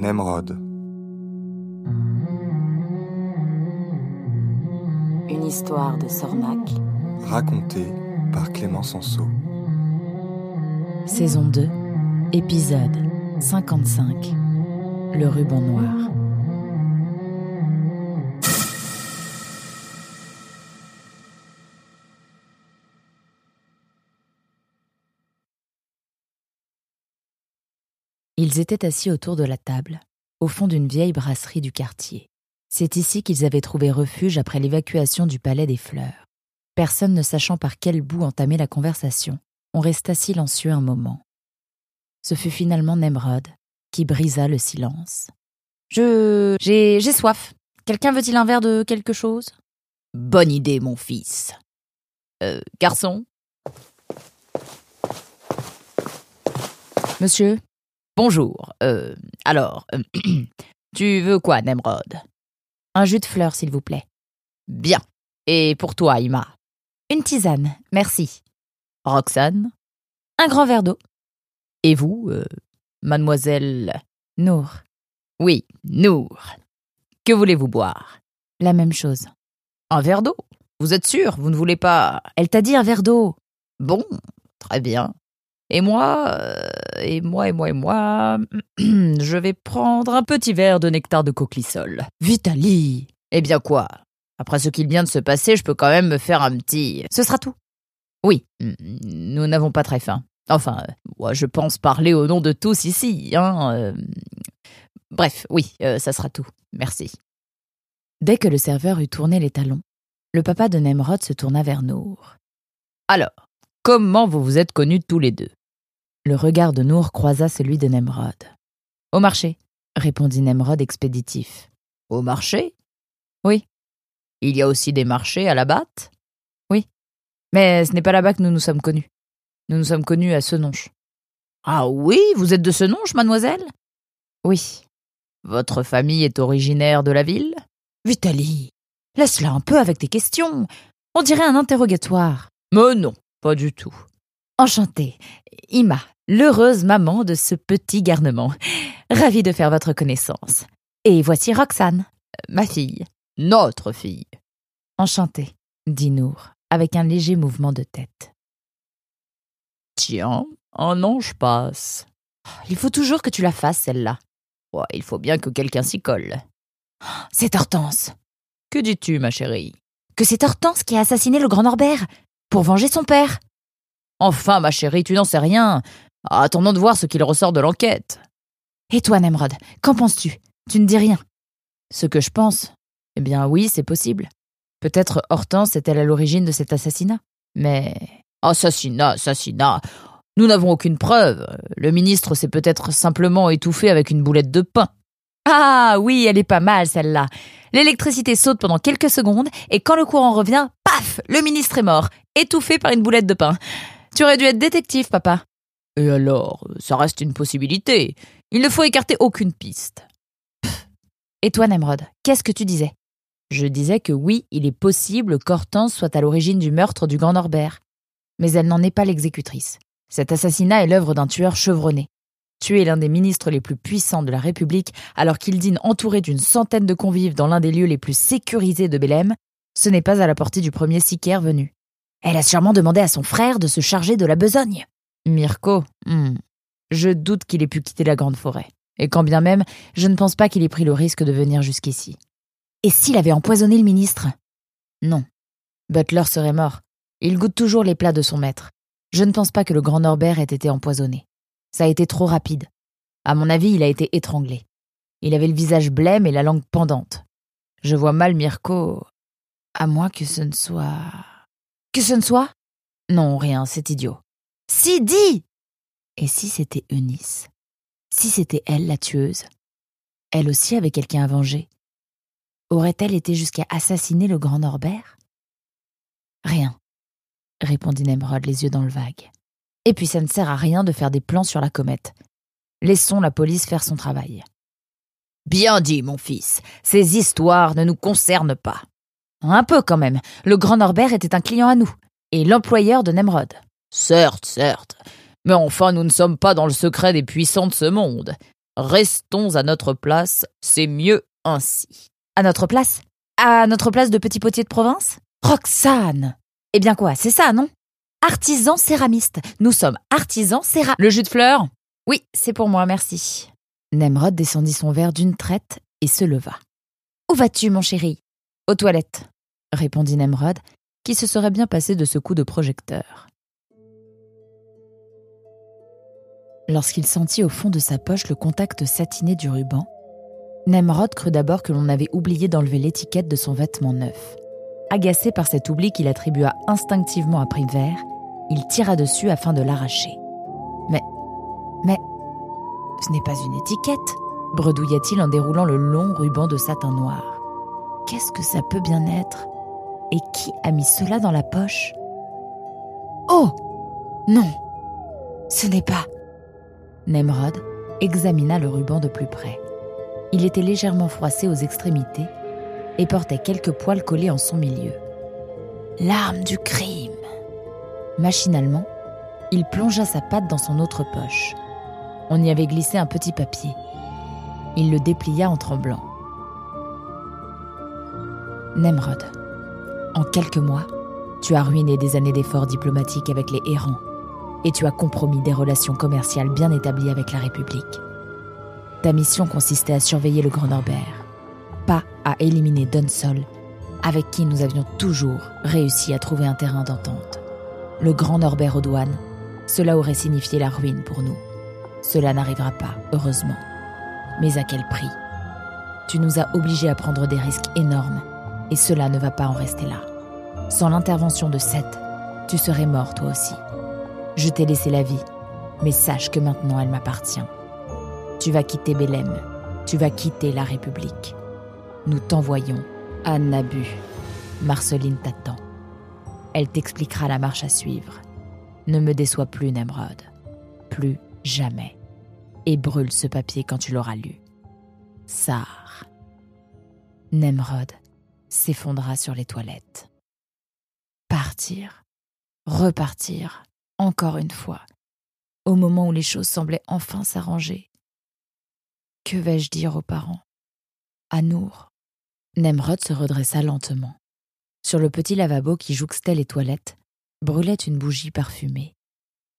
Nemrod. Une histoire de Sornac. Racontée par Clément Sanso. Saison 2, épisode 55. Le ruban noir. Ils étaient assis autour de la table, au fond d'une vieille brasserie du quartier. C'est ici qu'ils avaient trouvé refuge après l'évacuation du Palais des Fleurs. Personne ne sachant par quel bout entamer la conversation, on resta silencieux un moment. Ce fut finalement Nemrod qui brisa le silence. Je. J'ai. J'ai soif. Quelqu'un veut-il un verre de quelque chose? Bonne idée, mon fils. Euh, garçon? Monsieur? Bonjour. Euh, alors, tu veux quoi, Nemrod? Un jus de fleurs, s'il vous plaît. Bien. Et pour toi, Ima? Une tisane, merci. Roxane? Un grand verre d'eau. Et vous, euh, mademoiselle? Nour. Oui, Nour. Que voulez-vous boire? La même chose. Un verre d'eau? Vous êtes sûr? Vous ne voulez pas? Elle t'a dit un verre d'eau. Bon, très bien. Et moi, euh, et moi, et moi, et moi, je vais prendre un petit verre de nectar de coquelicol. Vitali Eh bien quoi? Après ce qu'il vient de se passer, je peux quand même me faire un petit... Ce sera tout Oui, nous n'avons pas très faim. Enfin, moi, je pense parler au nom de tous ici, hein. euh. Bref, oui, euh, ça sera tout. Merci. Dès que le serveur eut tourné les talons, le papa de Nemrod se tourna vers Nour. Alors, comment vous vous êtes connus tous les deux? Le regard de Nour croisa celui de Nemrod. Au marché, répondit Nemrod expéditif. Au marché? Oui. Il y a aussi des marchés à la batte? Oui. Mais ce n'est pas là-bas que nous nous sommes connus. Nous nous sommes connus à Senonche. Ah oui, vous êtes de Senonche, mademoiselle? Oui. Votre famille est originaire de la ville? Vitali, laisse-la un peu avec tes questions. On dirait un interrogatoire. Mais non, pas du tout. Enchantée. Ima, l'heureuse maman de ce petit garnement. Ravie de faire votre connaissance. Et voici Roxane, ma fille. Notre fille. Enchantée, dit Nour, avec un léger mouvement de tête. Tiens, un ange passe. Il faut toujours que tu la fasses, celle-là. il faut bien que quelqu'un s'y colle. C'est Hortense. Que dis-tu, ma chérie? Que c'est Hortense qui a assassiné le grand Norbert, pour venger son père. Enfin, ma chérie, tu n'en sais rien. Attendons de voir ce qu'il ressort de l'enquête. Et toi, Nemrod, qu'en penses-tu? Tu ne dis rien. Ce que je pense Eh bien, oui, c'est possible. Peut-être Hortense est-elle à l'origine de cet assassinat. Mais. Assassinat, assassinat. Nous n'avons aucune preuve. Le ministre s'est peut-être simplement étouffé avec une boulette de pain. Ah oui, elle est pas mal celle-là. L'électricité saute pendant quelques secondes et quand le courant revient, paf, le ministre est mort, étouffé par une boulette de pain. Tu aurais dû être détective, papa. Et alors, ça reste une possibilité. Il ne faut écarter aucune piste. Et toi, Nemrod, qu'est-ce que tu disais? Je disais que oui, il est possible qu'Hortense soit à l'origine du meurtre du grand Norbert. Mais elle n'en est pas l'exécutrice. Cet assassinat est l'œuvre d'un tueur chevronné. Tuer l'un des ministres les plus puissants de la République alors qu'il dîne entouré d'une centaine de convives dans l'un des lieux les plus sécurisés de Bélem, ce n'est pas à la portée du premier sicaire venu. Elle a sûrement demandé à son frère de se charger de la besogne. Mirko, hmm. je doute qu'il ait pu quitter la grande forêt. Et quand bien même, je ne pense pas qu'il ait pris le risque de venir jusqu'ici. Et s'il avait empoisonné le ministre? Non. Butler serait mort. Il goûte toujours les plats de son maître. Je ne pense pas que le grand Norbert ait été empoisonné. Ça a été trop rapide. À mon avis, il a été étranglé. Il avait le visage blême et la langue pendante. Je vois mal Mirko. À moins que ce ne soit. Que ce ne soit? Non, rien, c'est idiot. Si, dis Et si c'était Eunice? Si c'était elle la tueuse? Elle aussi avait quelqu'un à venger Aurait-elle été jusqu'à assassiner le grand Norbert? Rien, répondit Nemrod les yeux dans le vague. Et puis ça ne sert à rien de faire des plans sur la comète. Laissons la police faire son travail. Bien dit, mon fils. Ces histoires ne nous concernent pas. Un peu quand même. Le grand Norbert était un client à nous, et l'employeur de Nemrod. Certes, certes. Mais enfin, nous ne sommes pas dans le secret des puissants de ce monde. Restons à notre place, c'est mieux ainsi. À notre place? À notre place de petit potier de province? Roxane Eh bien quoi, c'est ça, non? Artisan céramiste. Nous sommes artisans céra... Le jus de fleurs Oui, c'est pour moi, merci. Nemrod descendit son verre d'une traite et se leva. Où vas-tu, mon chéri? Aux toilettes, répondit Nemrod, qui se serait bien passé de ce coup de projecteur. Lorsqu'il sentit au fond de sa poche le contact satiné du ruban, Nemrod crut d'abord que l'on avait oublié d'enlever l'étiquette de son vêtement neuf. Agacé par cet oubli qu'il attribua instinctivement à Vert, il tira dessus afin de l'arracher. Mais, mais, ce n'est pas une étiquette, bredouilla-t-il en déroulant le long ruban de satin noir. Qu'est-ce que ça peut bien être Et qui a mis cela dans la poche? Oh Non Ce n'est pas. Nemrod examina le ruban de plus près. Il était légèrement froissé aux extrémités et portait quelques poils collés en son milieu. L'arme du crime. Machinalement, il plongea sa patte dans son autre poche. On y avait glissé un petit papier. Il le déplia en tremblant. Nemrod, en quelques mois, tu as ruiné des années d'efforts diplomatiques avec les errants et tu as compromis des relations commerciales bien établies avec la République. Ta mission consistait à surveiller le Grand Norbert, pas à éliminer Dunsol, avec qui nous avions toujours réussi à trouver un terrain d'entente. Le Grand Norbert aux douanes, cela aurait signifié la ruine pour nous. Cela n'arrivera pas, heureusement. Mais à quel prix? Tu nous as obligés à prendre des risques énormes, et cela ne va pas en rester là. Sans l'intervention de Seth, tu serais mort toi aussi. Je t'ai laissé la vie, mais sache que maintenant elle m'appartient. Tu vas quitter Bélem, tu vas quitter la République. Nous t'envoyons à Nabu. Marceline t'attend. Elle t'expliquera la marche à suivre. Ne me déçois plus, Nemrod. Plus jamais. Et brûle ce papier quand tu l'auras lu. Sar. Nemrod s'effondra sur les toilettes. Partir. Repartir. Encore une fois. Au moment où les choses semblaient enfin s'arranger. Que vais-je dire aux parents? À Nour Nemrod se redressa lentement. Sur le petit lavabo qui jouxtait les toilettes, brûlait une bougie parfumée.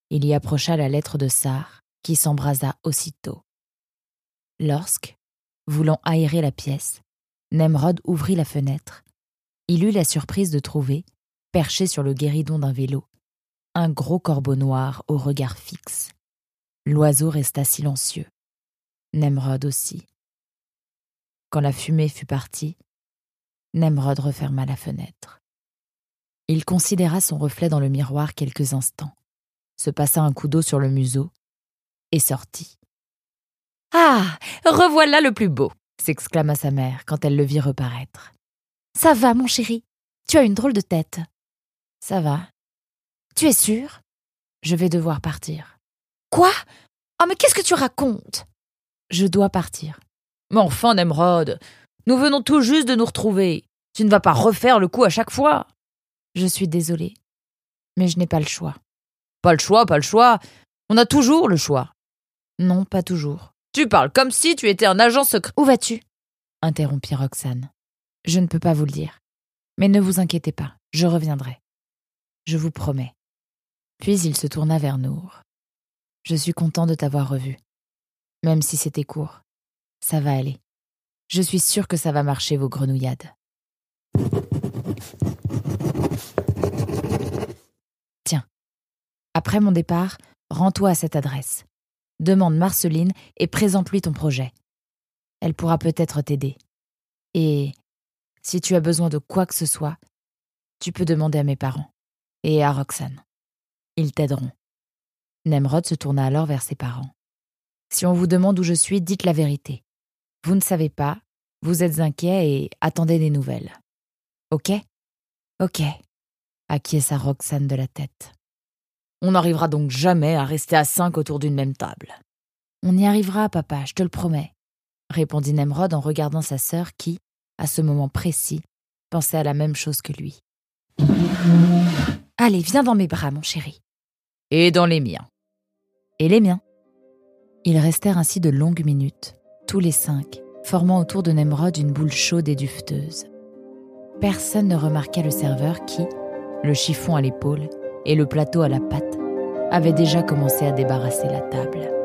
Il y approcha la lettre de Sar, qui s'embrasa aussitôt. Lorsque, voulant aérer la pièce, Nemrod ouvrit la fenêtre, il eut la surprise de trouver, perché sur le guéridon d'un vélo, un gros corbeau noir au regard fixe. L'oiseau resta silencieux. Nemrod aussi. Quand la fumée fut partie, Nemrod referma la fenêtre. Il considéra son reflet dans le miroir quelques instants, se passa un coup d'eau sur le museau et sortit. Ah Revoilà le plus beau s'exclama sa mère quand elle le vit reparaître. Ça va, mon chéri Tu as une drôle de tête. Ça va. Tu es sûr Je vais devoir partir. Quoi? Oh, mais qu'est-ce que tu racontes? Je dois partir. Mais enfin, Nemrod, nous venons tout juste de nous retrouver. Tu ne vas pas refaire le coup à chaque fois. Je suis désolée, mais je n'ai pas le choix. Pas le choix, pas le choix. On a toujours le choix. Non, pas toujours. Tu parles comme si tu étais un agent secret. Où vas-tu? interrompit Roxane. Je ne peux pas vous le dire. Mais ne vous inquiétez pas, je reviendrai. Je vous promets. Puis il se tourna vers Nour. Je suis content de t'avoir revu. Même si c'était court. Ça va aller. Je suis sûr que ça va marcher, vos grenouillades. Tiens, après mon départ, rends-toi à cette adresse. Demande Marceline et présente-lui ton projet. Elle pourra peut-être t'aider. Et si tu as besoin de quoi que ce soit, tu peux demander à mes parents et à Roxane. Ils t'aideront. Nemrod se tourna alors vers ses parents. Si on vous demande où je suis, dites la vérité. Vous ne savez pas, vous êtes inquiet et attendez des nouvelles. Ok? Ok, acquiesça Roxane de la tête. On n'arrivera donc jamais à rester à cinq autour d'une même table. On y arrivera, papa, je te le promets, répondit Nemrod en regardant sa sœur qui, à ce moment précis, pensait à la même chose que lui. Allez, viens dans mes bras, mon chéri. Et dans les miens. Et les miens. Ils restèrent ainsi de longues minutes, tous les cinq, formant autour de Nemrod une boule chaude et dufteuse. Personne ne remarqua le serveur qui, le chiffon à l'épaule, et le plateau à la pâte avait déjà commencé à débarrasser la table.